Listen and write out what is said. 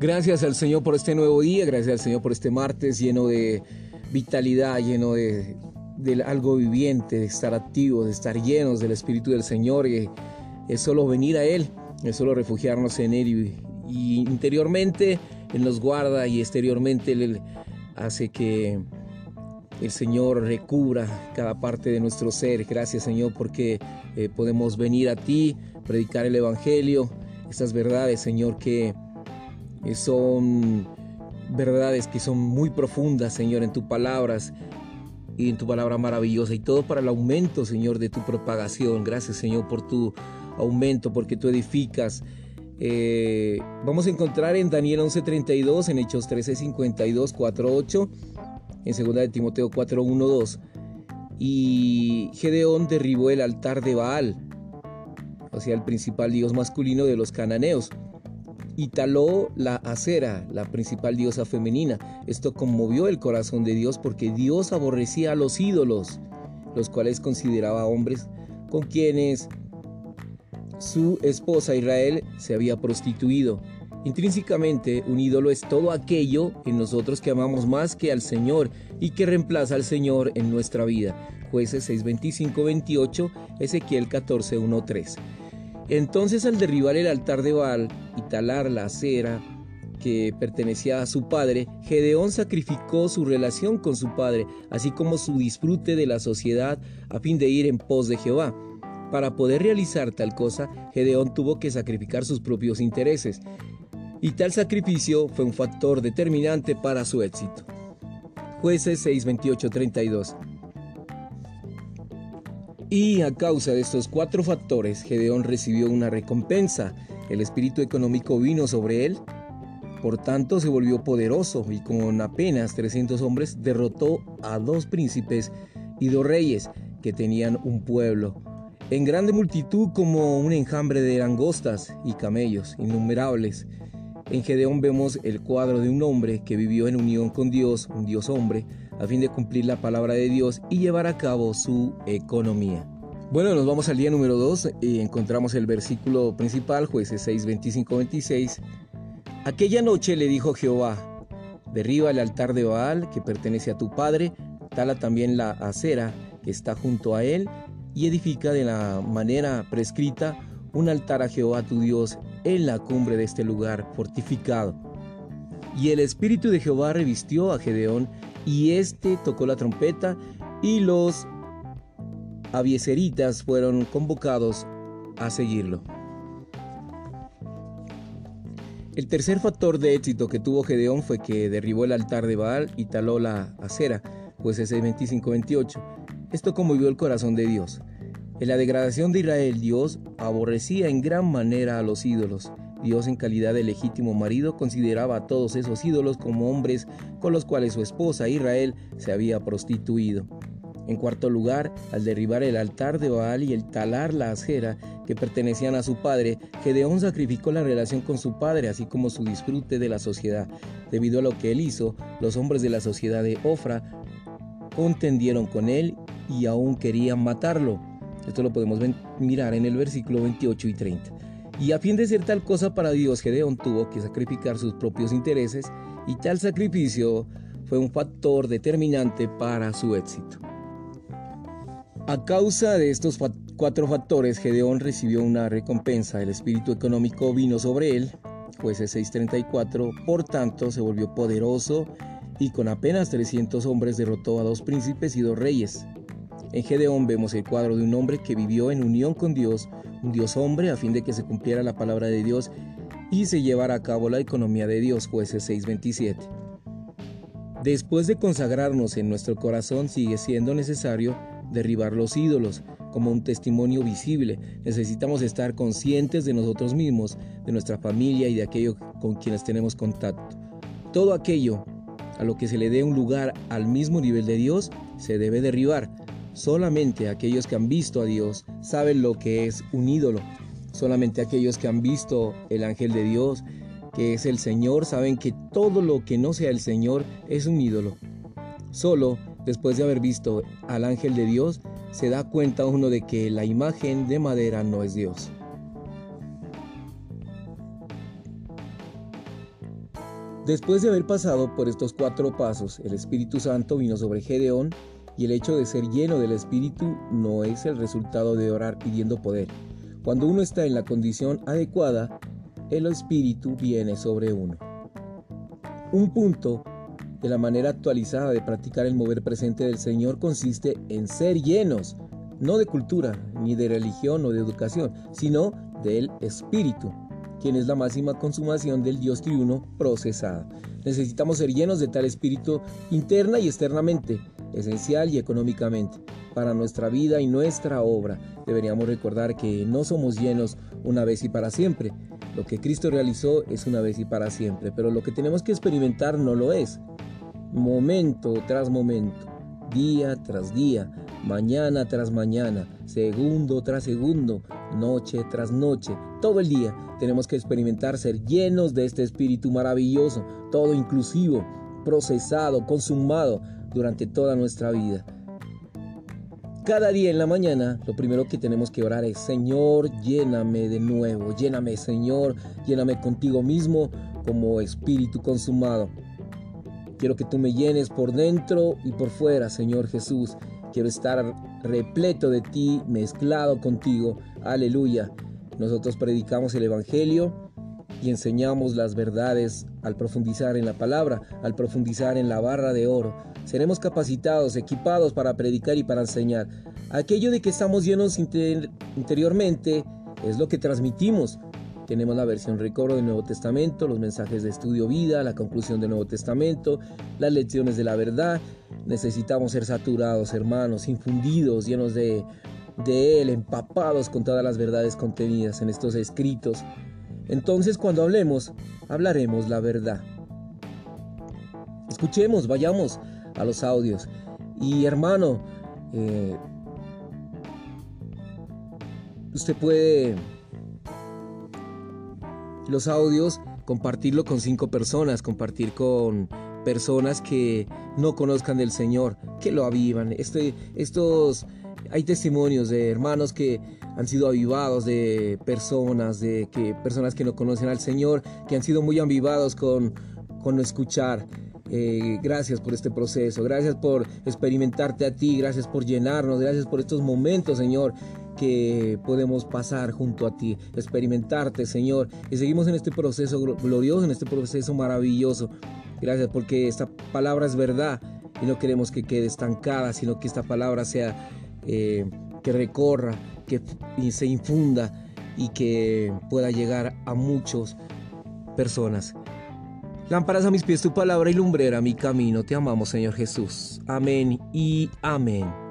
Gracias al Señor por este nuevo día, gracias al Señor por este martes lleno de vitalidad, lleno de, algo viviente, de estar activos, de estar llenos del Espíritu del Señor. Y es solo venir a Él, es solo refugiarnos en Él y, interiormente Él nos guarda y exteriormente Él hace que el Señor recubra cada parte de nuestro ser. Gracias Señor porque eh, podemos venir a ti, predicar el Evangelio, estas verdades Señor que son verdades que son muy profundas, Señor, en tus palabras y en tu palabra maravillosa. Y todo para el aumento, Señor, de tu propagación. Gracias, Señor, por tu aumento, porque tú edificas. Eh, vamos a encontrar en Daniel 11:32, en Hechos 13:52, 4:8, en 2 de Timoteo 4:1-2. Y Gedeón derribó el altar de Baal, o sea, el principal dios masculino de los cananeos y taló la acera, la principal diosa femenina. Esto conmovió el corazón de Dios porque Dios aborrecía a los ídolos, los cuales consideraba hombres con quienes su esposa Israel se había prostituido. Intrínsecamente, un ídolo es todo aquello en nosotros que amamos más que al Señor y que reemplaza al Señor en nuestra vida. Jueces 6:25, 28, Ezequiel 14, 3. Entonces al derribar el altar de Baal y talar la acera que pertenecía a su padre, Gedeón sacrificó su relación con su padre, así como su disfrute de la sociedad a fin de ir en pos de Jehová. Para poder realizar tal cosa, Gedeón tuvo que sacrificar sus propios intereses, y tal sacrificio fue un factor determinante para su éxito. Jueces 6, 32. Y a causa de estos cuatro factores, Gedeón recibió una recompensa. El espíritu económico vino sobre él. Por tanto, se volvió poderoso y con apenas 300 hombres derrotó a dos príncipes y dos reyes que tenían un pueblo. En grande multitud como un enjambre de langostas y camellos innumerables. En Gedeón vemos el cuadro de un hombre que vivió en unión con Dios, un Dios hombre, a fin de cumplir la palabra de Dios y llevar a cabo su economía. Bueno, nos vamos al día número 2 y encontramos el versículo principal, jueces 6, 25, 26. Aquella noche le dijo Jehová, derriba el altar de Baal que pertenece a tu padre, tala también la acera que está junto a él y edifica de la manera prescrita un altar a Jehová tu Dios en la cumbre de este lugar fortificado. Y el espíritu de Jehová revistió a Gedeón y este tocó la trompeta y los avieseritas fueron convocados a seguirlo. El tercer factor de éxito que tuvo Gedeón fue que derribó el altar de Baal y taló la acera, pues ese 25-28. Esto conmovió el corazón de Dios. En la degradación de Israel, Dios aborrecía en gran manera a los ídolos Dios en calidad de legítimo marido consideraba a todos esos ídolos como hombres con los cuales su esposa Israel se había prostituido. En cuarto lugar, al derribar el altar de Baal y el talar la acera que pertenecían a su padre, Gedeón sacrificó la relación con su padre, así como su disfrute de la sociedad. Debido a lo que él hizo, los hombres de la sociedad de Ofra contendieron con él y aún querían matarlo. Esto lo podemos mirar en el versículo 28 y 30. Y a fin de ser tal cosa para Dios, Gedeón tuvo que sacrificar sus propios intereses y tal sacrificio fue un factor determinante para su éxito. A causa de estos cuatro factores, Gedeón recibió una recompensa. El espíritu económico vino sobre él, jueces 634, por tanto se volvió poderoso y con apenas 300 hombres derrotó a dos príncipes y dos reyes. En Gedeón vemos el cuadro de un hombre que vivió en unión con Dios, un Dios hombre, a fin de que se cumpliera la palabra de Dios y se llevara a cabo la economía de Dios, jueces 6:27. Después de consagrarnos en nuestro corazón, sigue siendo necesario derribar los ídolos como un testimonio visible. Necesitamos estar conscientes de nosotros mismos, de nuestra familia y de aquello con quienes tenemos contacto. Todo aquello a lo que se le dé un lugar al mismo nivel de Dios se debe derribar Solamente aquellos que han visto a Dios saben lo que es un ídolo. Solamente aquellos que han visto el ángel de Dios, que es el Señor, saben que todo lo que no sea el Señor es un ídolo. Solo después de haber visto al ángel de Dios, se da cuenta uno de que la imagen de madera no es Dios. Después de haber pasado por estos cuatro pasos, el Espíritu Santo vino sobre Gedeón y el hecho de ser lleno del Espíritu no es el resultado de orar pidiendo poder. Cuando uno está en la condición adecuada, el Espíritu viene sobre uno. Un punto de la manera actualizada de practicar el mover presente del Señor consiste en ser llenos, no de cultura, ni de religión o de educación, sino del Espíritu, quien es la máxima consumación del Dios triuno procesada. Necesitamos ser llenos de tal Espíritu interna y externamente, esencial y económicamente. Para nuestra vida y nuestra obra deberíamos recordar que no somos llenos una vez y para siempre. Lo que Cristo realizó es una vez y para siempre, pero lo que tenemos que experimentar no lo es momento tras momento, día tras día, mañana tras mañana, segundo tras segundo, noche tras noche, todo el día tenemos que experimentar ser llenos de este espíritu maravilloso, todo inclusivo, procesado, consumado durante toda nuestra vida. Cada día en la mañana, lo primero que tenemos que orar es, Señor, lléname de nuevo, lléname, Señor, lléname contigo mismo como espíritu consumado. Quiero que tú me llenes por dentro y por fuera, Señor Jesús. Quiero estar repleto de ti, mezclado contigo. Aleluya. Nosotros predicamos el Evangelio y enseñamos las verdades al profundizar en la palabra, al profundizar en la barra de oro. Seremos capacitados, equipados para predicar y para enseñar. Aquello de que estamos llenos interiormente es lo que transmitimos. Tenemos la versión recobro del Nuevo Testamento, los mensajes de estudio vida, la conclusión del Nuevo Testamento, las lecciones de la verdad. Necesitamos ser saturados, hermanos, infundidos, llenos de, de Él, empapados con todas las verdades contenidas en estos escritos. Entonces cuando hablemos, hablaremos la verdad. Escuchemos, vayamos a los audios. Y hermano, eh, usted puede los audios, compartirlo con cinco personas, compartir con personas que no conozcan del Señor, que lo avivan. Este, estos, hay testimonios de hermanos que han sido avivados, de personas, de que personas que no conocen al Señor, que han sido muy avivados con, con escuchar. Eh, gracias por este proceso, gracias por experimentarte a ti, gracias por llenarnos, gracias por estos momentos, Señor, que podemos pasar junto a ti, experimentarte, Señor. Y seguimos en este proceso glorioso, en este proceso maravilloso. Gracias porque esta palabra es verdad y no queremos que quede estancada, sino que esta palabra sea eh, que recorra, que se infunda y que pueda llegar a muchas personas. Lámparas a mis pies tu palabra y lumbrera mi camino. Te amamos, Señor Jesús. Amén y amén.